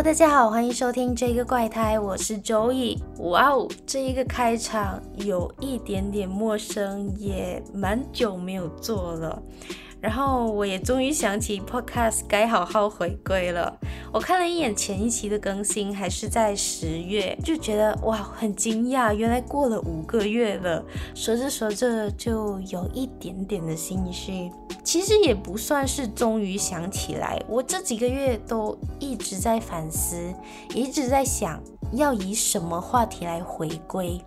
大家好，欢迎收听这个怪胎，我是周以。哇哦，这一个开场有一点点陌生，也蛮久没有做了。然后我也终于想起 Podcast 该好好回归了。我看了一眼前一期的更新，还是在十月，就觉得哇，很惊讶，原来过了五个月了。说着说着，就有一点点的心虚。其实也不算是终于想起来，我这几个月都一直在反思，一直在想要以什么话题来回归。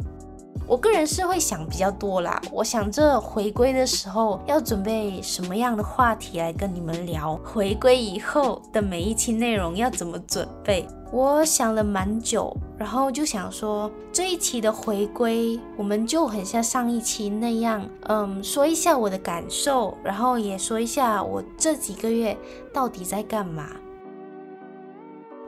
我个人是会想比较多啦，我想着回归的时候要准备什么样的话题来跟你们聊，回归以后的每一期内容要怎么准备。我想了蛮久，然后就想说这一期的回归，我们就很像上一期那样，嗯，说一下我的感受，然后也说一下我这几个月到底在干嘛。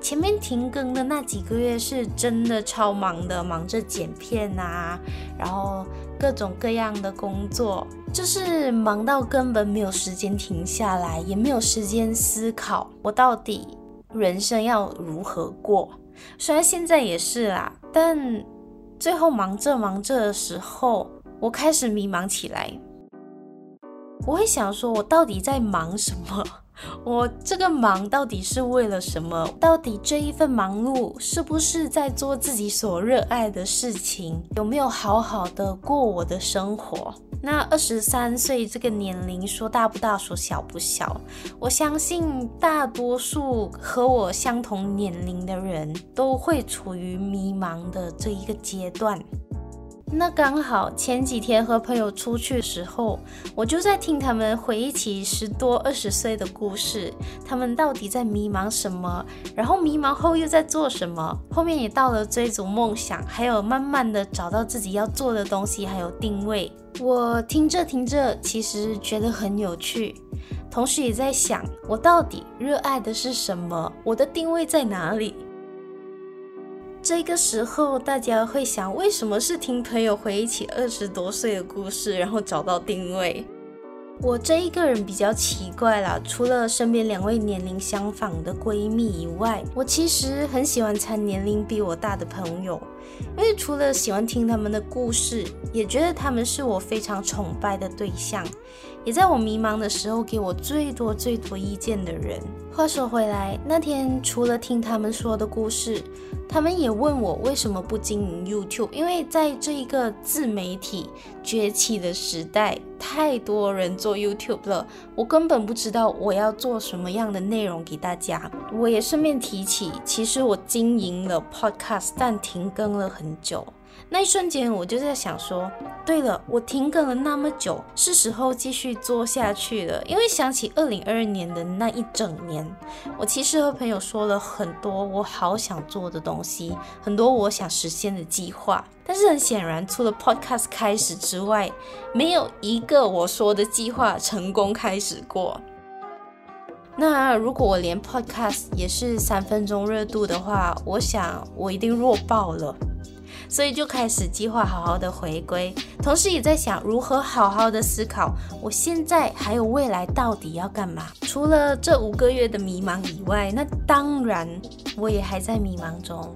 前面停更的那几个月是真的超忙的，忙着剪片啊，然后各种各样的工作，就是忙到根本没有时间停下来，也没有时间思考我到底人生要如何过。虽然现在也是啦，但最后忙着忙着的时候，我开始迷茫起来。我会想说，我到底在忙什么？我这个忙到底是为了什么？到底这一份忙碌是不是在做自己所热爱的事情？有没有好好的过我的生活？那二十三岁这个年龄，说大不大，说小不小。我相信大多数和我相同年龄的人都会处于迷茫的这一个阶段。那刚好前几天和朋友出去的时候，我就在听他们回忆起十多二十岁的故事，他们到底在迷茫什么，然后迷茫后又在做什么，后面也到了追逐梦想，还有慢慢的找到自己要做的东西，还有定位。我听着听着，其实觉得很有趣，同时也在想，我到底热爱的是什么，我的定位在哪里？这个时候，大家会想，为什么是听朋友回忆起二十多岁的故事，然后找到定位？我这一个人比较奇怪啦，除了身边两位年龄相仿的闺蜜以外，我其实很喜欢参年龄比我大的朋友，因为除了喜欢听他们的故事，也觉得他们是我非常崇拜的对象，也在我迷茫的时候给我最多最多意见的人。话说回来，那天除了听他们说的故事，他们也问我为什么不经营 YouTube，因为在这一个自媒体崛起的时代，太多人做 YouTube 了，我根本不知道我要做什么样的内容给大家。我也顺便提起，其实我经营了 Podcast，但停更了很久。那一瞬间，我就在想说，对了，我停更了那么久，是时候继续做下去了。因为想起二零二二年的那一整年，我其实和朋友说了很多我好想做的东西，很多我想实现的计划。但是很显然，除了 Podcast 开始之外，没有一个我说的计划成功开始过。那如果我连 Podcast 也是三分钟热度的话，我想我一定弱爆了。所以就开始计划好好的回归，同时也在想如何好好的思考，我现在还有未来到底要干嘛？除了这五个月的迷茫以外，那当然我也还在迷茫中。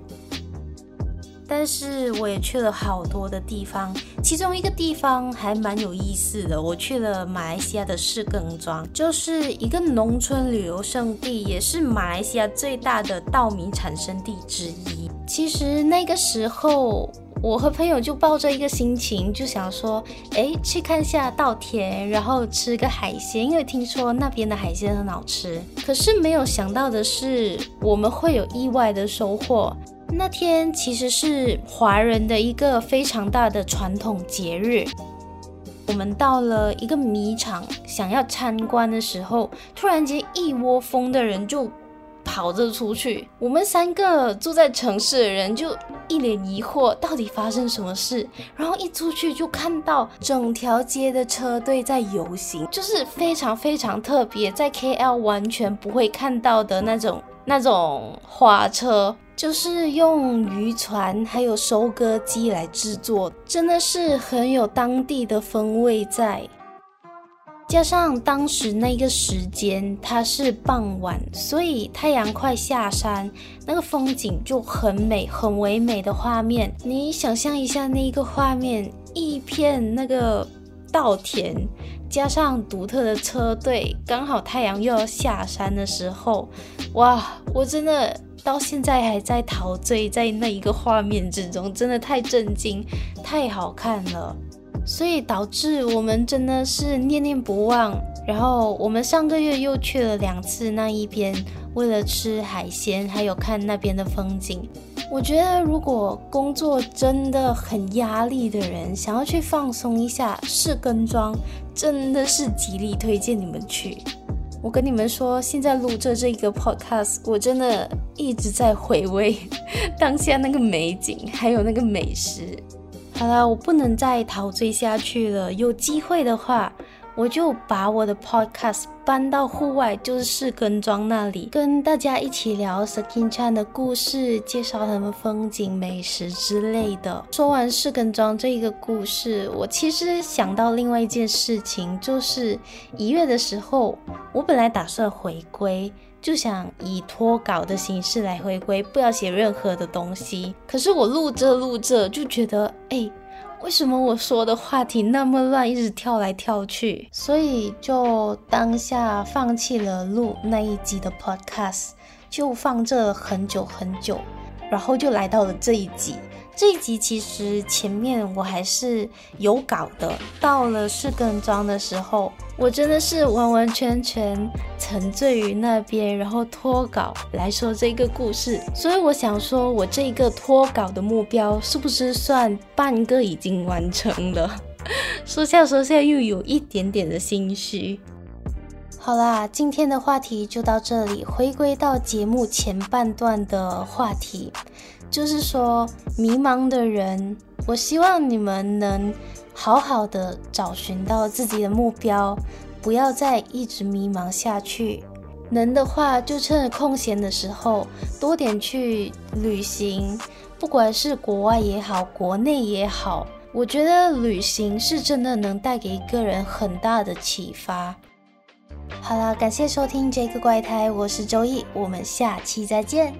但是我也去了好多的地方，其中一个地方还蛮有意思的，我去了马来西亚的士耕庄，就是一个农村旅游胜地，也是马来西亚最大的稻米产生地之一。其实那个时候，我和朋友就抱着一个心情，就想说，哎，去看下稻田，然后吃个海鲜，因为听说那边的海鲜很好吃。可是没有想到的是，我们会有意外的收获。那天其实是华人的一个非常大的传统节日。我们到了一个米场，想要参观的时候，突然间一窝蜂的人就跑着出去。我们三个住在城市的人就一脸疑惑，到底发生什么事？然后一出去就看到整条街的车队在游行，就是非常非常特别，在 KL 完全不会看到的那种那种花车。就是用渔船还有收割机来制作，真的是很有当地的风味在。加上当时那个时间它是傍晚，所以太阳快下山，那个风景就很美，很唯美的画面。你想象一下那一个画面，一片那个稻田，加上独特的车队，刚好太阳又要下山的时候，哇！我真的到现在还在陶醉在那一个画面之中，真的太震惊，太好看了。所以导致我们真的是念念不忘。然后我们上个月又去了两次那一边，为了吃海鲜，还有看那边的风景。我觉得如果工作真的很压力的人，想要去放松一下，士根庄真的是极力推荐你们去。我跟你们说，现在录着这个 podcast，我真的一直在回味当下那个美景，还有那个美食。好了，我不能再陶醉下去了。有机会的话，我就把我的 podcast 搬到户外，就是四根庄那里，跟大家一起聊 Sekinchan 的故事，介绍他们风景、美食之类的。说完四根庄这一个故事，我其实想到另外一件事情，就是一月的时候，我本来打算回归。就想以脱稿的形式来回归，不要写任何的东西。可是我录着录着就觉得，哎，为什么我说的话题那么乱，一直跳来跳去？所以就当下放弃了录那一集的 podcast，就放这很久很久，然后就来到了这一集。这一集其实前面我还是有稿的，到了四更庄的时候，我真的是完完全全沉醉于那边，然后脱稿来说这个故事。所以我想说，我这个脱稿的目标是不是算半个已经完成了？说下说下又有一点点的心虚。好啦，今天的话题就到这里，回归到节目前半段的话题。就是说，迷茫的人，我希望你们能好好的找寻到自己的目标，不要再一直迷茫下去。能的话，就趁空闲的时候多点去旅行，不管是国外也好，国内也好，我觉得旅行是真的能带给一个人很大的启发。好了，感谢收听这个怪胎，我是周易，我们下期再见。